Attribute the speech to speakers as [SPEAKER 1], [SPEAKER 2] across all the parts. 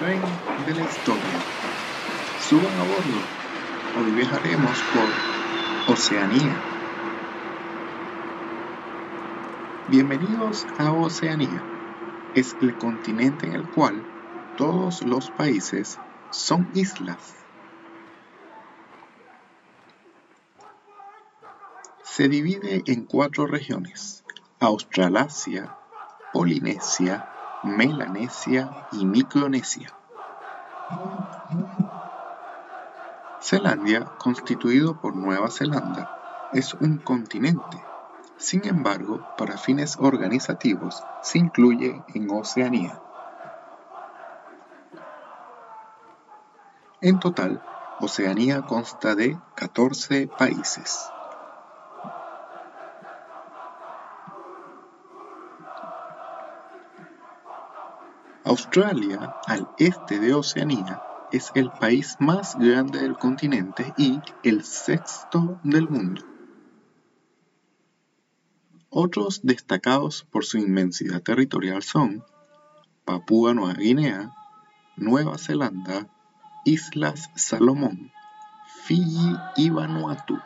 [SPEAKER 1] tren de la historia. Suban a bordo. Hoy viajaremos por Oceanía. Bienvenidos a Oceanía. Es el continente en el cual todos los países son islas. Se divide en cuatro regiones. Australasia, Polinesia, Melanesia y Micronesia. Zelandia, constituido por Nueva Zelanda, es un continente. Sin embargo, para fines organizativos, se incluye en Oceanía. En total, Oceanía consta de 14 países. Australia, al este de Oceanía, es el país más grande del continente y el sexto del mundo. Otros destacados por su inmensidad territorial son Papúa Nueva Guinea, Nueva Zelanda, Islas Salomón, Fiji y Vanuatu.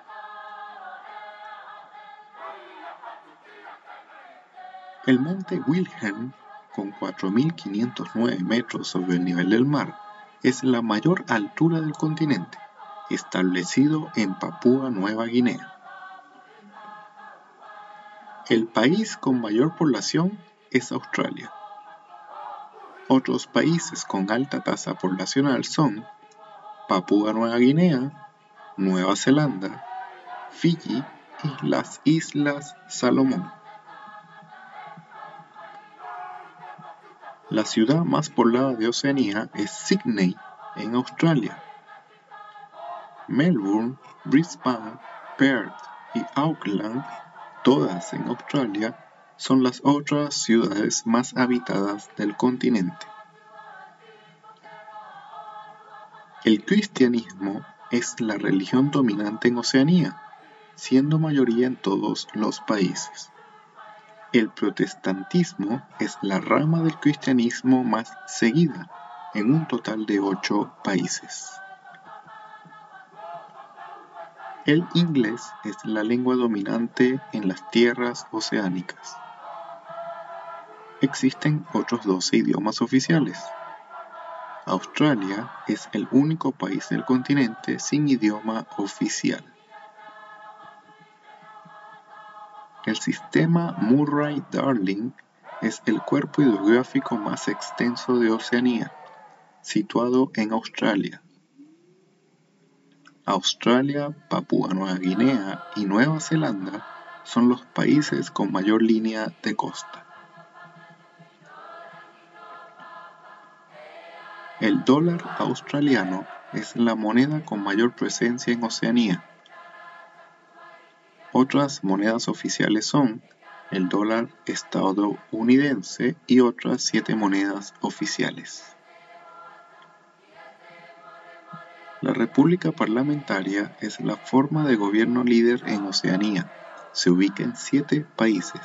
[SPEAKER 1] El monte Wilhelm con 4.509 metros sobre el nivel del mar, es la mayor altura del continente, establecido en Papúa Nueva Guinea. El país con mayor población es Australia. Otros países con alta tasa poblacional son Papúa Nueva Guinea, Nueva Zelanda, Fiji y las Islas Salomón. La ciudad más poblada de Oceanía es Sydney, en Australia. Melbourne, Brisbane, Perth y Auckland, todas en Australia, son las otras ciudades más habitadas del continente. El cristianismo es la religión dominante en Oceanía, siendo mayoría en todos los países. El protestantismo es la rama del cristianismo más seguida, en un total de ocho países. El inglés es la lengua dominante en las tierras oceánicas. Existen otros 12 idiomas oficiales. Australia es el único país del continente sin idioma oficial. El sistema Murray-Darling es el cuerpo hidrográfico más extenso de Oceanía, situado en Australia. Australia, Papúa Nueva Guinea y Nueva Zelanda son los países con mayor línea de costa. El dólar australiano es la moneda con mayor presencia en Oceanía otras monedas oficiales son el dólar estadounidense y otras siete monedas oficiales. La República Parlamentaria es la forma de gobierno líder en Oceanía. Se ubica en siete países.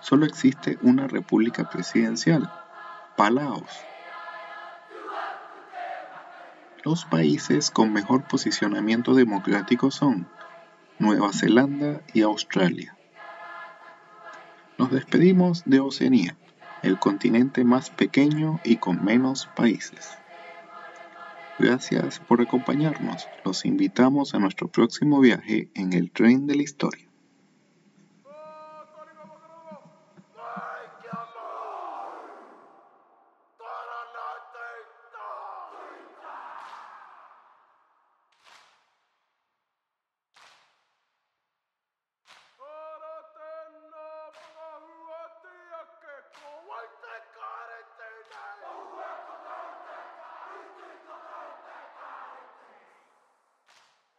[SPEAKER 1] Solo existe una república presidencial, Palaos. Los países con mejor posicionamiento democrático son Nueva Zelanda y Australia. Nos despedimos de Oceanía, el continente más pequeño y con menos países. Gracias por acompañarnos. Los invitamos a nuestro próximo viaje en el tren de la historia.